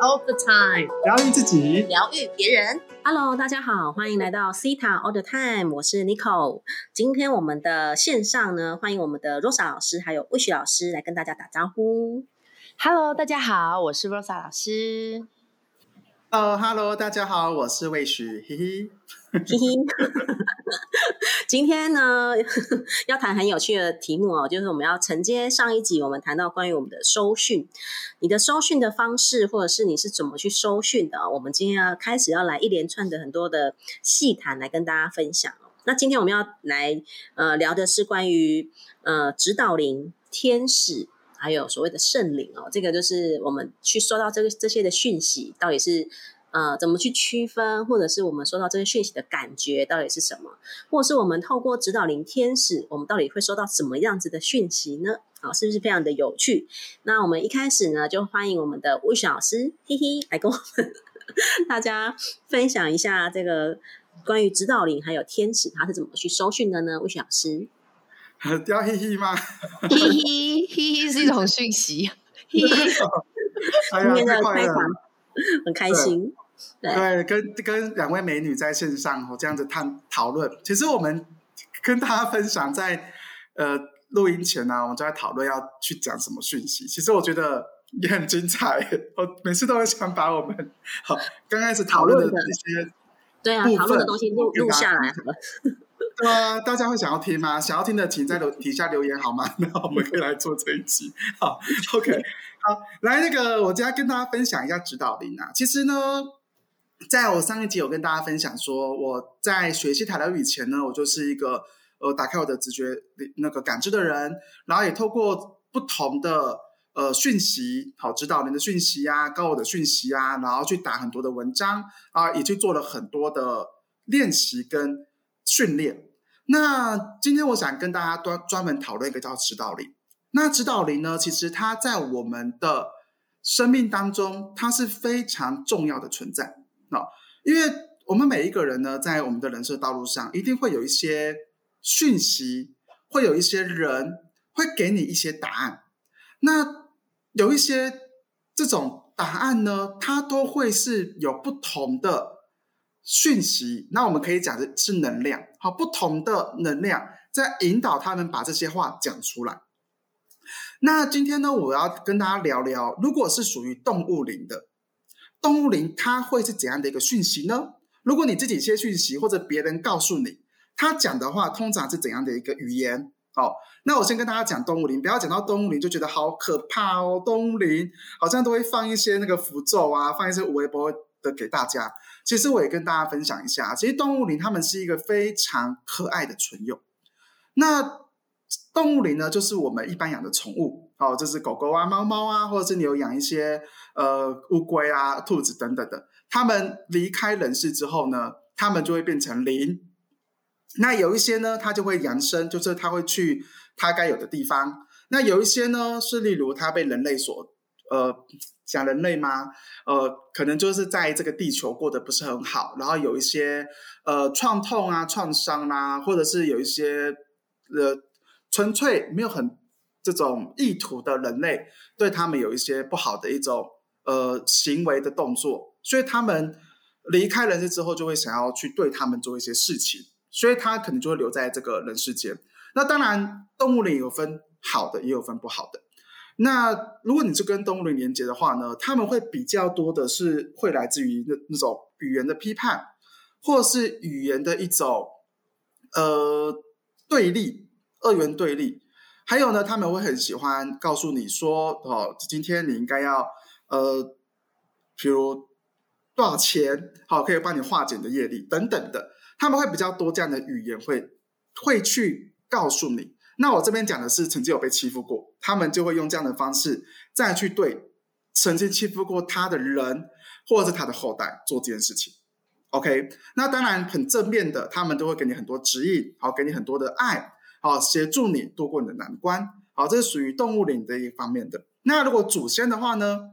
all the time，疗愈自己，疗愈别人。Hello，大家好，欢迎来到 Cita All the Time，我是 Nicole。今天我们的线上呢，欢迎我们的 Rosa 老师还有 Wish 老师来跟大家打招呼。Hello，大家好，我是 Rosa 老师。Hello，Hello，，大家好，我是魏许，嘿嘿。嘿嘿，今天呢 要谈很有趣的题目哦，就是我们要承接上一集我们谈到关于我们的收讯，你的收讯的方式，或者是你是怎么去收讯的、我们今天要开始要来一连串的很多的细谈来跟大家分享哦。那今天我们要来呃聊的是关于呃指导灵、天使。还有所谓的圣灵哦，这个就是我们去收到这个这些的讯息，到底是呃怎么去区分，或者是我们收到这些讯息的感觉到底是什么，或者是我们透过指导灵天使，我们到底会收到什么样子的讯息呢？好，是不是非常的有趣？那我们一开始呢，就欢迎我们的魏老师，嘿嘿，来跟我们 大家分享一下这个关于指导灵还有天使，他是怎么去收讯的呢？魏老师。要嘿嘿吗？嘿嘿嘿嘿是一种讯息，嘿嘿。哎呀，今天的开场很开心。对对，跟跟两位美女在线上哦，这样子探讨论。其实我们跟大家分享在，呃录音前呢、我们就在讨论要去讲什么讯息。其实我觉得也很精彩，我每次都会想把我们好刚开始讨论的一些，对啊讨论的东西录录下来好了。对啊，大家会想要听吗？想要听的，请在留底下留言好吗？那我们可以来做这一集。好，OK，好，来那个，我今天跟大家分享一下指导灵啊。其实呢，在我上一集有跟大家分享说，我在学习塔疗语前呢，我就是一个呃打开我的直觉那个感知的人，然后也透过不同的呃讯息，好指导灵的讯息啊，高我的讯息啊，然后去打很多的文章啊，也去做了很多的练习跟训练。那今天我想跟大家专专门讨论一个叫指导灵。那指导灵呢，其实它在我们的生命当中，它是非常重要的存在啊、因为我们每一个人呢，在我们的人生道路上，一定会有一些讯息，会有一些人会给你一些答案。那有一些这种答案呢，它都会是有不同的讯息。那我们可以讲的是能量，好，不同的能量在引导他们把这些话讲出来。那今天呢，我要跟大家聊聊，如果是属于动物灵的，动物灵它会是怎样的一个讯息呢？如果你自己接讯息，或者别人告诉你，他讲的话通常是怎样的一个语言？好，那我先跟大家讲动物灵，不要讲到动物灵就觉得好可怕哦。动物灵好像都会放一些那个符咒啊，放一些微博的给大家。其实我也跟大家分享一下，其实动物灵它们是一个非常可爱的存有。那动物灵呢，就是我们一般养的宠物，哦，就是狗狗啊、猫猫啊，或者是你有养一些呃乌龟啊、兔子等等的。它们离开人世之后呢，它们就会变成灵。那有一些呢，它就会扬升，就是它会去它该有的地方。那有一些呢，是例如它被人类所呃讲人类吗？呃，可能就是在这个地球过得不是很好，然后有一些呃创痛啊、创伤啊，或者是有一些呃纯粹没有很这种意图的人类，对他们有一些不好的一种呃行为的动作，所以他们离开人世之后，就会想要去对他们做一些事情。所以他可能就会留在这个人世间。那当然，动物灵有分好的，也有分不好的。那如果你是跟动物灵连接的话呢，他们会比较多的是会来自于那那种语言的批判，或是语言的一种呃对立、二元对立。还有呢，他们会很喜欢告诉你说，哦，今天你应该要呃，比如多少钱，好，可以帮你化解你的业力等等的。他们会比较多这样的语言会会去告诉你。那我这边讲的是曾经有被欺负过，他们就会用这样的方式再去对曾经欺负过他的人或者是他的后代做这件事情。OK，那当然很正面的，他们都会给你很多指引，好，给你很多的爱，好，协助你度过你的难关。好，这是属于动物灵的一方面的。那如果祖先的话呢，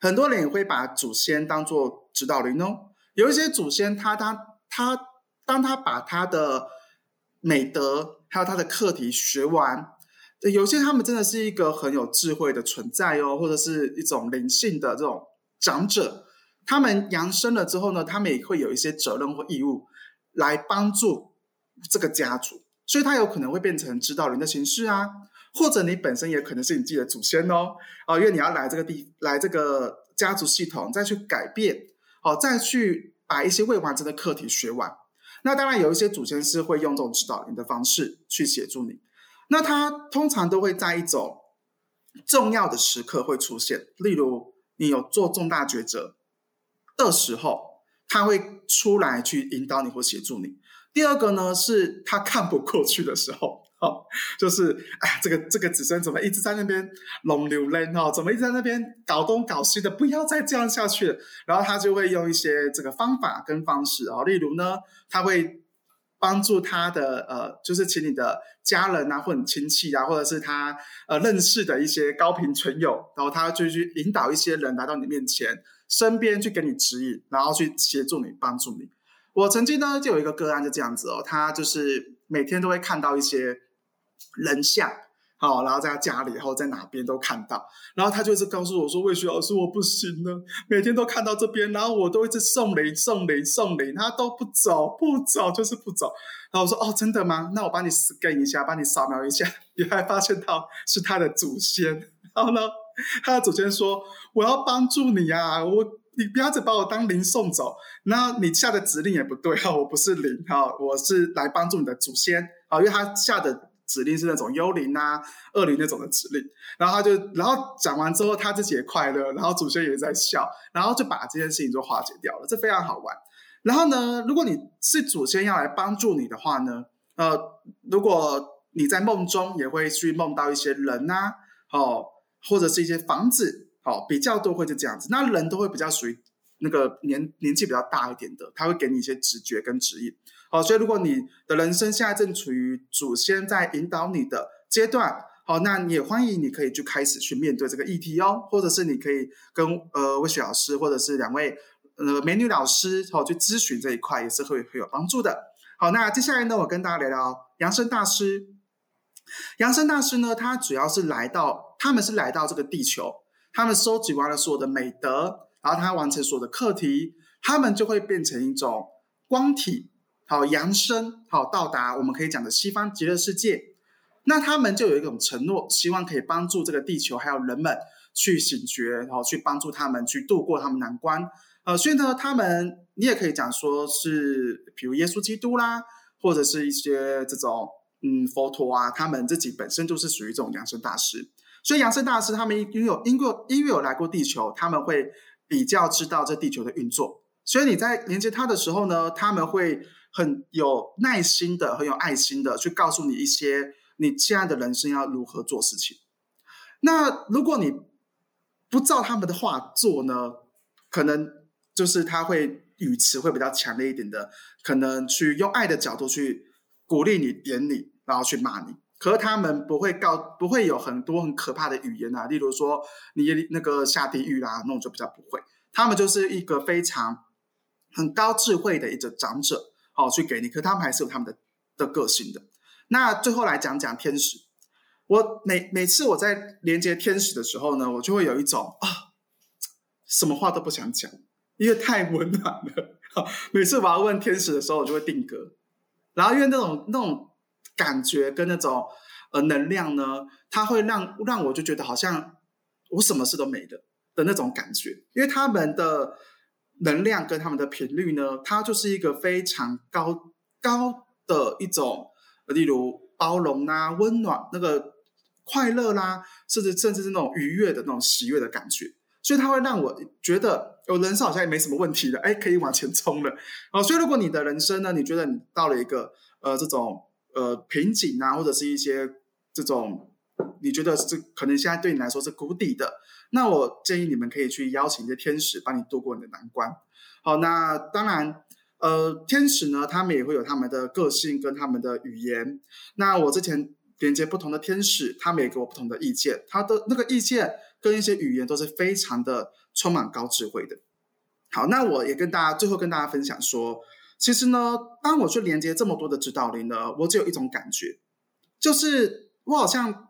很多人也会把祖先当做指导灵哦。有一些祖先他，他他当他把他的美德还有他的课题学完，有些他们真的是一个很有智慧的存在哦，或者是一种灵性的这种长者，他们扬升了之后呢，他们也会有一些责任或义务来帮助这个家族，所以他有可能会变成指导人的形式啊，或者你本身也可能是你自己的祖先哦，啊，因为你要来这个地，来这个家族系统，再去改变，哦，再去把一些未完成的课题学完。那当然有一些祖先是会用这种指导灵的方式去协助你，那他通常都会在一种重要的时刻会出现，例如你有做重大抉择的时候，他会出来去引导你或协助你。第二个呢，是他看不过去的时候。哦，就是哎，这个这个子孙怎么一直在那边龙流泪哦？怎么一直在那边搞东搞西的？不要再这样下去了。然后他就会用一些这个方法跟方式哦，例如呢，他会帮助他的呃，就是请你的家人啊，或者亲戚啊，或者是他呃认识的一些高频存友，然后他就去引导一些人来到你面前身边去给你指引，然后去协助你帮助你。我曾经呢就有一个个案就这样子哦，他就是每天都会看到一些。人像，好，然后在他家里，然后在哪边都看到，然后他就是告诉我说：“魏雪老师，我不行了，每天都看到这边，然后我都一直送礼、送礼、送礼，他都不走，不走就是不走。”然后我说：“哦，真的吗？那我帮你 scan 一下，帮你扫描一下，原来发现到是他的祖先。然后呢，他的祖先说：我要帮助你啊，我你不要只把我当灵送走，然后你下的指令也不对哈，我不是灵哈，我是来帮助你的祖先啊，因为他下的。”指令是那种幽灵啊、恶灵那种的指令，然后他就，然后讲完之后，他自己也快乐，然后祖先也在笑，然后就把这件事情就化解掉了，这非常好玩。然后呢，如果你是祖先要来帮助你的话呢，呃，如果你在梦中也会去梦到一些人呐，哦，或者是一些房子，哦，比较多会是这样子，那人都会比较属于那个年年纪比较大一点的，他会给你一些直觉跟指引。好，所以如果你的人生现在正处于祖先在引导你的阶段，好，那你也欢迎你可以就开始去面对这个议题哦，或者是你可以跟呃魏雪老师或者是两位呃美女老师好去咨询这一块，也是会会有帮助的。好，那接下来呢，我跟大家聊聊扬生大师。扬生大师呢，他主要是来到，他们是来到这个地球，他们收集完了所有的美德，然后他完成所有的课题，他们就会变成一种光体。好扬升，好到达我们可以讲的西方极乐世界，那他们就有一种承诺，希望可以帮助这个地球还有人们去醒觉，然后去帮助他们去度过他们难关。呃，所以呢，他们你也可以讲说是，比如耶稣基督啦，或者是一些这种嗯佛陀啊，他们自己本身就是属于这种扬升大师。所以扬升大师他们因为有因为因为有来过地球，他们会比较知道这地球的运作。所以你在连接他的时候呢，他们会。很有耐心的，很有爱心的，去告诉你一些你现在的人生要如何做事情。那如果你不照他们的话做呢，可能就是他会语词会比较强烈一点的，可能去用爱的角度去鼓励你、点你，然后去骂你。可是他们不会告，不会有很多很可怕的语言啊，例如说你那个下地狱啦，那种就比较不会。他们就是一个非常很高智慧的一个长者。哦，去给你，可他们还是有他们的的个性的。那最后来讲讲天使，我每每次我在连接天使的时候呢，我就会有一种啊，什么话都不想讲，因为太温暖了。每次我要问天使的时候，我就会定格。然后因为那种那种感觉跟那种呃能量呢，它会让让我就觉得好像我什么事都没的的那种感觉，因为他们的。能量跟他们的频率呢，它就是一个非常高高的一种，例如包容啊、温暖、那个快乐啦，甚至甚至是那种愉悦的那种喜悦的感觉，所以它会让我觉得，我人生好像也没什么问题了，哎，可以往前冲了。哦，所以如果你的人生呢，你觉得你到了一个呃这种呃瓶颈啊，或者是一些这种你觉得是可能现在对你来说是谷底的。那我建议你们可以去邀请一些天使帮你度过你的难关。好，那当然，呃，天使呢，他们也会有他们的个性跟他们的语言。那我之前连接不同的天使，他们也给我不同的意见，他的那个意见跟一些语言都是非常的充满高智慧的。好，那我也跟大家最后跟大家分享说，其实呢，当我去连接这么多的指导灵呢，我只有一种感觉，就是我好像。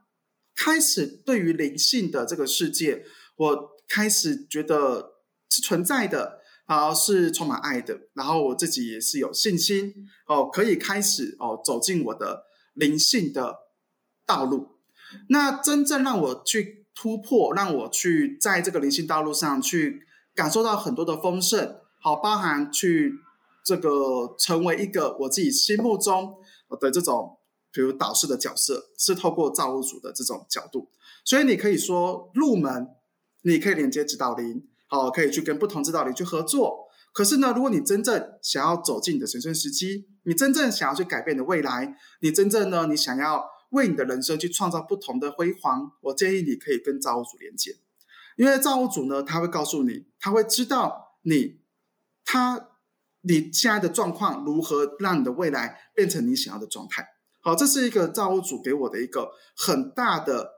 开始对于灵性的这个世界，我开始觉得是存在的，啊，是充满爱的。然后我自己也是有信心哦，可以开始哦走进我的灵性的道路。那真正让我去突破，让我去在这个灵性道路上去感受到很多的丰盛，好，包含去这个成为一个我自己心目中的这种。比如导师的角色是透过造物主的这种角度，所以你可以说入门，你可以连接指导灵，好，可以去跟不同指导灵去合作。可是呢，如果你真正想要走进你的神圣时机，你真正想要去改变你的未来，你真正呢，你想要为你的人生去创造不同的辉煌，我建议你可以跟造物主连接，因为造物主呢，他会告诉你，他会知道你，他你现在的状况如何让你的未来变成你想要的状态。好，这是一个造物主给我的一个很大的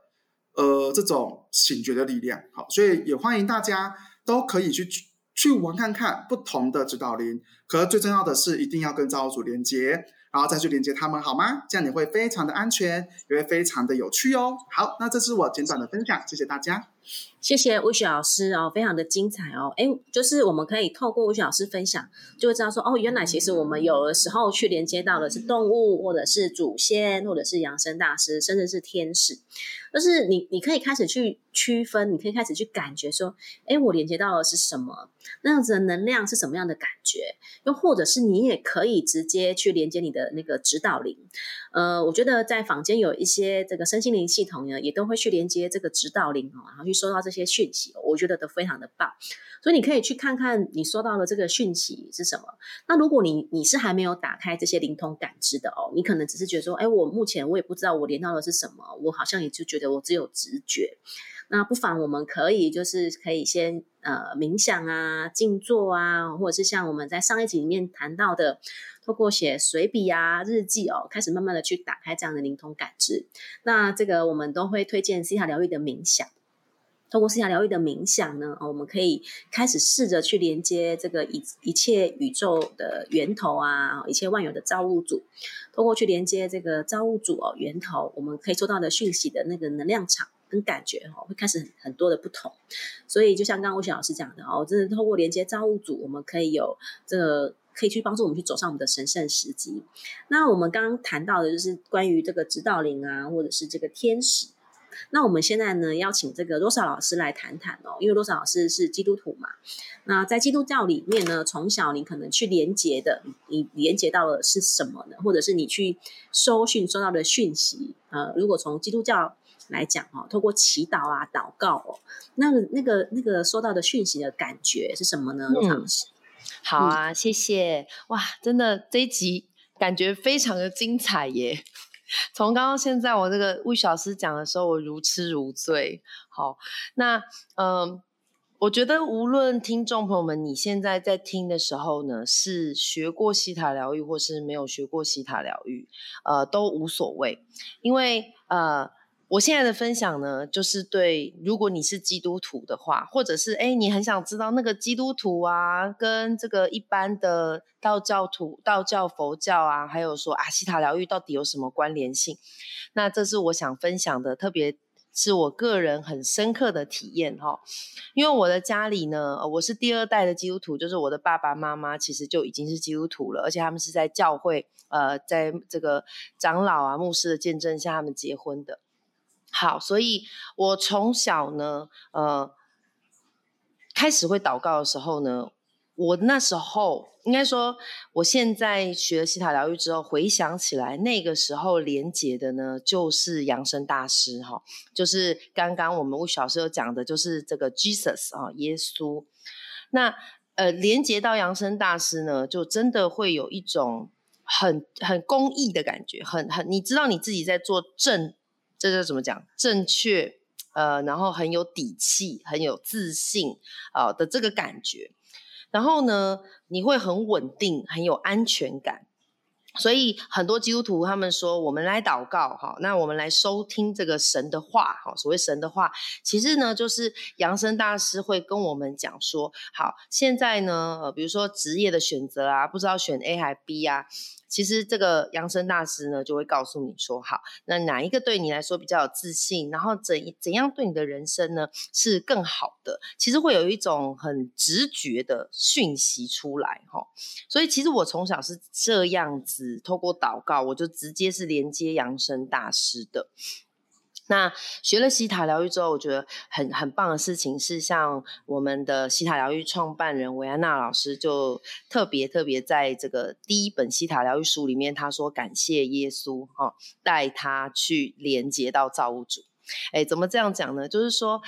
呃这种醒觉的力量。好，所以也欢迎大家都可以去去玩看看不同的指导灵。可是最重要的是，一定要跟造物主连接。然后再去连接他们，好吗？这样你会非常的安全，也会非常的有趣哦。好，那这是我简短的分享，谢谢大家。谢谢吴雪老师哦，非常的精彩哦。哎，就是我们可以透过吴雪老师分享，就会知道说，哦，原来其实我们有的时候去连接到的是动物，或者是祖先，或者是养生大师，甚至是天使。就是你，你可以开始去区分，你可以开始去感觉说，哎，我连接到的是什么？那样子的能量是什么样的感觉？又或者是你也可以直接去连接你的那个指导灵。呃，我觉得在坊间有一些这个身心灵系统呢，也都会去连接这个指导灵哦，然后去收到这些讯息，我觉得都非常的棒。所以你可以去看看你收到的这个讯息是什么。那如果你你是还没有打开这些灵通感知的哦，你可能只是觉得说，哎，我目前我也不知道我连到的是什么，我好像也就觉得我只有直觉。那不妨我们可以就是可以先呃冥想啊、静坐啊，或者是像我们在上一集里面谈到的，透过写随笔啊、日记哦，开始慢慢的去打开这样的灵通感知。那这个我们都会推荐西塔疗愈的冥想。通过思想疗愈的冥想呢，我们可以开始试着去连接这个一一切宇宙的源头啊，一切万有的造物主。通过去连接这个造物主哦，源头，我们可以收到的讯息的那个能量场跟感觉哈，会开始很多的不同。所以就像刚刚吴雪老师讲的哦，真的透过连接造物主，我们可以有这个可以去帮助我们去走上我们的神圣时机。那我们刚刚谈到的就是关于这个指导灵啊，或者是这个天使。那我们现在呢，邀请这个罗莎老师来谈谈哦，因为罗莎老师是基督徒嘛。那在基督教里面呢，从小你可能去连接的，你连接到的是什么呢？或者是你去收讯收到的讯息？呃，如果从基督教来讲哦，透过祈祷啊、祷告哦，那个、那个、那个收到的讯息的感觉是什么呢？老师，好啊，谢谢哇，真的这一集感觉非常的精彩耶。从刚刚现在，我这个魏小师讲的时候，我如痴如醉。好，那嗯，我觉得无论听众朋友们你现在在听的时候呢，是学过西塔疗愈，或是没有学过西塔疗愈，呃，都无所谓，因为呃。我现在的分享呢，就是对如果你是基督徒的话，或者是哎，你很想知道那个基督徒啊，跟这个一般的道教徒、道教、佛教啊，还有说啊西塔疗愈到底有什么关联性？那这是我想分享的，特别是我个人很深刻的体验哈。因为我的家里呢，我是第二代的基督徒，就是我的爸爸妈妈其实就已经是基督徒了，而且他们是在教会呃，在这个长老啊、牧师的见证下他们结婚的。好，所以我从小呢，呃，开始会祷告的时候呢，我那时候应该说，我现在学了西塔疗愈之后，回想起来，那个时候连接的呢，就是扬声大师哈，就是刚刚我们吴小师有讲的，就是这个 Jesus 啊，耶稣。那呃，连接到扬声大师呢，就真的会有一种很很公益的感觉，很很，你知道你自己在做正。这就怎么讲？正确，呃，然后很有底气、很有自信啊的这个感觉。然后呢，你会很稳定、很有安全感。所以很多基督徒他们说：“我们来祷告，哈，那我们来收听这个神的话，哈，所谓神的话，其实呢，就是扬声大师会跟我们讲说：好，现在呢，呃，比如说职业的选择啊，不知道选 A 还 B 啊。”其实这个扬声大师呢就会告诉你说，好，那哪一个对你来说比较有自信，然后怎怎样对你的人生呢是更好的？其实会有一种很直觉的讯息出来哈。所以其实我从小是这样子，透过祷告，我就直接是连接扬声大师的。那学了西塔疗愈之后，我觉得很很棒的事情是，像我们的西塔疗愈创办人维安娜老师，就特别特别在这个第一本西塔疗愈书里面，他说感谢耶稣哈，带他去连接到造物主。哎，怎么这样讲呢？就是说。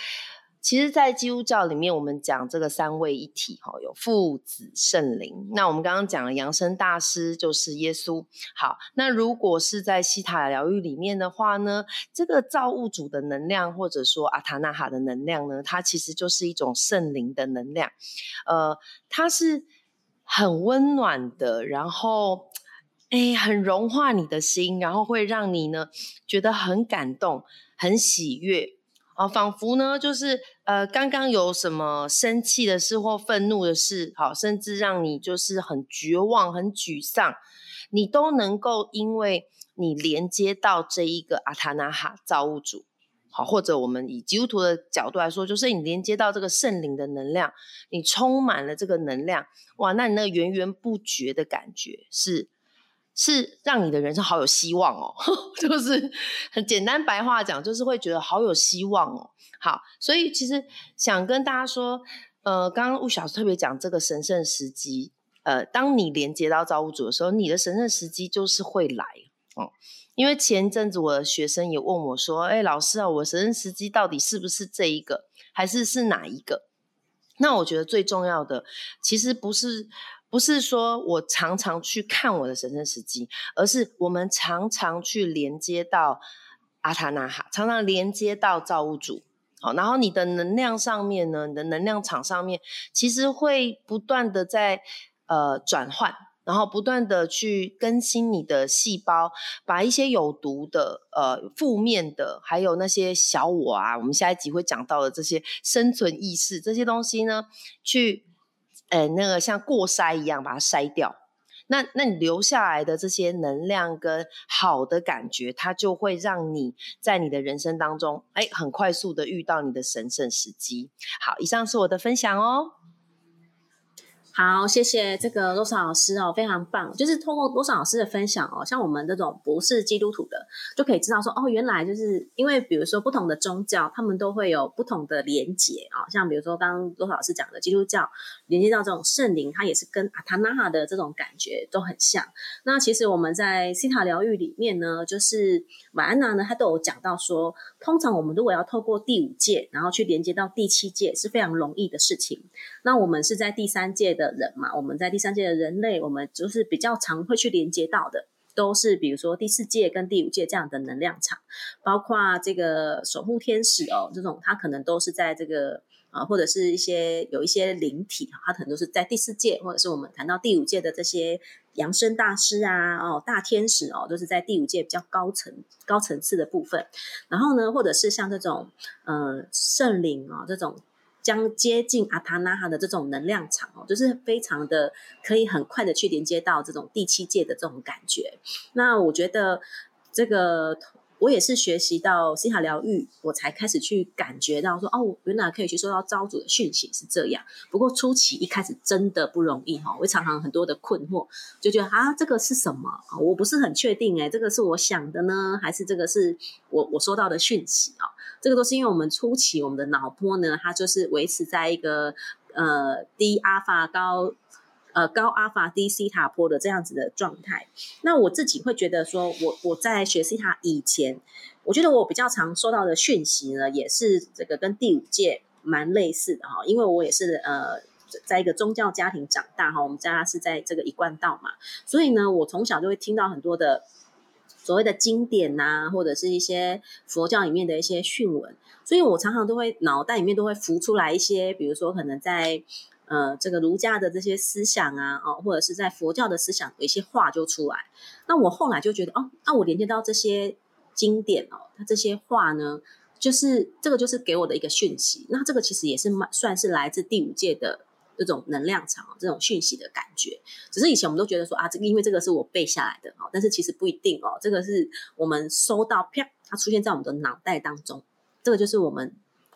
其实，在基督教里面，我们讲这个三位一体，哈，有父子圣灵。那我们刚刚讲了，扬声大师就是耶稣。好，那如果是在西塔疗愈里面的话呢，这个造物主的能量，或者说阿塔纳哈的能量呢，它其实就是一种圣灵的能量。呃，它是很温暖的，然后，哎，很融化你的心，然后会让你呢觉得很感动、很喜悦。啊，仿佛呢，就是呃，刚刚有什么生气的事或愤怒的事，好，甚至让你就是很绝望、很沮丧，你都能够因为你连接到这一个阿塔纳哈造物主，好，或者我们以基督徒的角度来说，就是你连接到这个圣灵的能量，你充满了这个能量，哇，那你那源源不绝的感觉是。是让你的人生好有希望哦，就是很简单白话讲，就是会觉得好有希望哦。好，所以其实想跟大家说，呃，刚刚吴小特别讲这个神圣时机，呃，当你连接到造物主的时候，你的神圣时机就是会来哦。因为前一阵子我的学生也问我说：“哎，老师啊，我神圣时机到底是不是这一个，还是是哪一个？”那我觉得最重要的其实不是。不是说我常常去看我的神圣时机，而是我们常常去连接到阿塔纳哈，常常连接到造物主。好，然后你的能量上面呢，你的能量场上面，其实会不断的在呃转换，然后不断的去更新你的细胞，把一些有毒的、呃负面的，还有那些小我啊，我们下一集会讲到的这些生存意识这些东西呢，去。呃，那个像过筛一样把它筛掉，那那你留下来的这些能量跟好的感觉，它就会让你在你的人生当中，哎，很快速的遇到你的神圣时机。好，以上是我的分享哦。好，谢谢这个罗莎老师哦，非常棒。就是通过罗莎老师的分享哦，像我们这种不是基督徒的，就可以知道说哦，原来就是因为比如说不同的宗教，他们都会有不同的连结啊。像比如说刚刚罗莎老师讲的基督教，连接到这种圣灵，它也是跟阿塔纳哈的这种感觉都很像。那其实我们在西塔疗愈里面呢，就是马安娜呢，她都有讲到说，通常我们如果要透过第五界，然后去连接到第七界，是非常容易的事情。那我们是在第三届的。人嘛，我们在第三届的人类，我们就是比较常会去连接到的，都是比如说第四届跟第五届这样的能量场，包括这个守护天使哦，这种它可能都是在这个啊，或者是一些有一些灵体它可能都是在第四届，或者是我们谈到第五届的这些扬声大师啊，哦，大天使哦，都是在第五届比较高层高层次的部分。然后呢，或者是像这种呃圣灵啊这种。将接近阿塔纳哈的这种能量场哦，就是非常的可以很快的去连接到这种第七界的这种感觉。那我觉得这个我也是学习到西塔疗愈，我才开始去感觉到说哦，原来可以去收到招主的讯息是这样。不过初期一开始真的不容易哈，我常常很多的困惑，就觉得啊，这个是什么我不是很确定哎，这个是我想的呢，还是这个是我我收到的讯息啊？这个都是因为我们初期我们的脑波呢，它就是维持在一个呃低阿法高呃高阿法低西塔波的这样子的状态。那我自己会觉得说，我我在学西塔以前，我觉得我比较常收到的讯息呢，也是这个跟第五届蛮类似的哈，因为我也是呃在一个宗教家庭长大哈，我们家是在这个一贯道嘛，所以呢，我从小就会听到很多的。所谓的经典呐，或者是一些佛教里面的一些训文，所以我常常都会脑袋里面都会浮出来一些，比如说可能在呃这个儒家的这些思想啊，哦，或者是在佛教的思想有一些话就出来。那我后来就觉得，哦，那我连接到这些经典哦，它这些话呢，就是这个就是给我的一个讯息。那这个其实也是算是来自第五届的这种能量场、这种讯息的感觉。只是以前我们都觉得说啊，这个因为这个是我背下来的哦，但是其实不一定哦，这个是我们收到啪，它出现在我们的脑袋当中，这个就是我们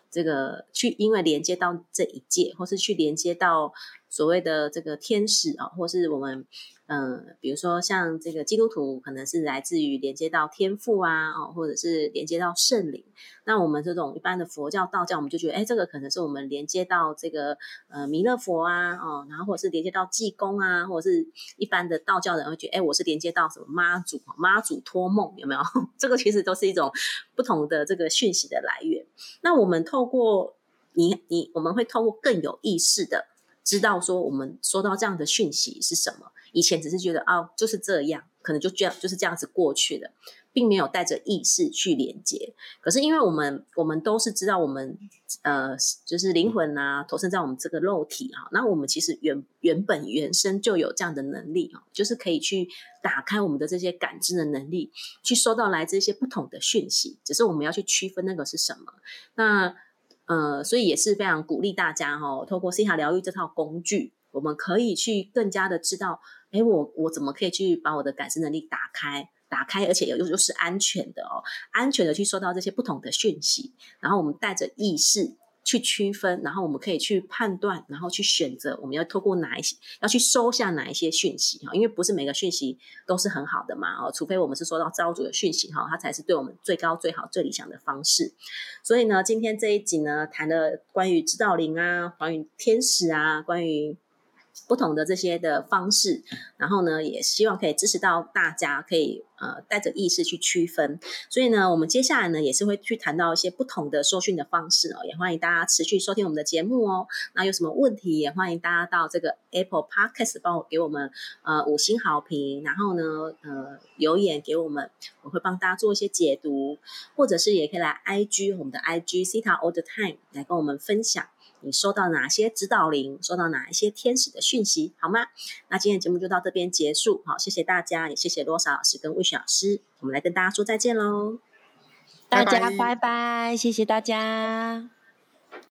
这个去因为连接到这一界，或是去连接到所谓的这个天使啊，或是我们。嗯，比如说像这个基督徒，可能是来自于连接到天赋啊，哦，或者是连接到圣灵。那我们这种一般的佛教、道教，我们就觉得，哎，这个可能是我们连接到这个呃弥勒佛啊，哦，然后或者是连接到济公啊，或者是一般的道教人会觉得，哎，我是连接到什么妈祖，妈祖托梦，有没有？这个其实都是一种不同的这个讯息的来源。那我们透过你你，我们会透过更有意识的知道说，我们收到这样的讯息是什么。以前只是觉得啊，就是这样，可能就这样，就是这样子过去的，并没有带着意识去连接。可是因为我们，我们都是知道，我们呃，就是灵魂啊，投身在我们这个肉体啊，那我们其实原原本原生就有这样的能力啊，就是可以去打开我们的这些感知的能力，去收到来自一些不同的讯息。只是我们要去区分那个是什么。那呃，所以也是非常鼓励大家哈，透过西塔疗愈这套工具，我们可以去更加的知道。哎，我我怎么可以去把我的感知能力打开？打开，而且又又是安全的哦，安全的去收到这些不同的讯息，然后我们带着意识去区分，然后我们可以去判断，然后去选择我们要透过哪一些，要去收下哪一些讯息哈，因为不是每个讯息都是很好的嘛哦，除非我们是收到造主的讯息哈，它才是对我们最高、最好、最理想的方式。所以呢，今天这一集呢，谈了关于指导灵啊，关于天使啊，关于。不同的这些的方式，然后呢，也希望可以支持到大家，可以呃带着意识去区分。所以呢，我们接下来呢也是会去谈到一些不同的收讯的方式哦，也欢迎大家持续收听我们的节目哦。那有什么问题，也欢迎大家到这个 Apple Podcast 帮我给我们呃五星好评，然后呢呃留言给我们，我会帮大家做一些解读，或者是也可以来 IG 我们的 IG Cita All the Time 来跟我们分享。你收到哪些指导灵？收到哪一些天使的讯息？好吗？那今天节目就到这边结束。好，谢谢大家，也谢谢罗莎老师跟魏雪老师。我们来跟大家说再见喽，大家拜拜，谢谢大家。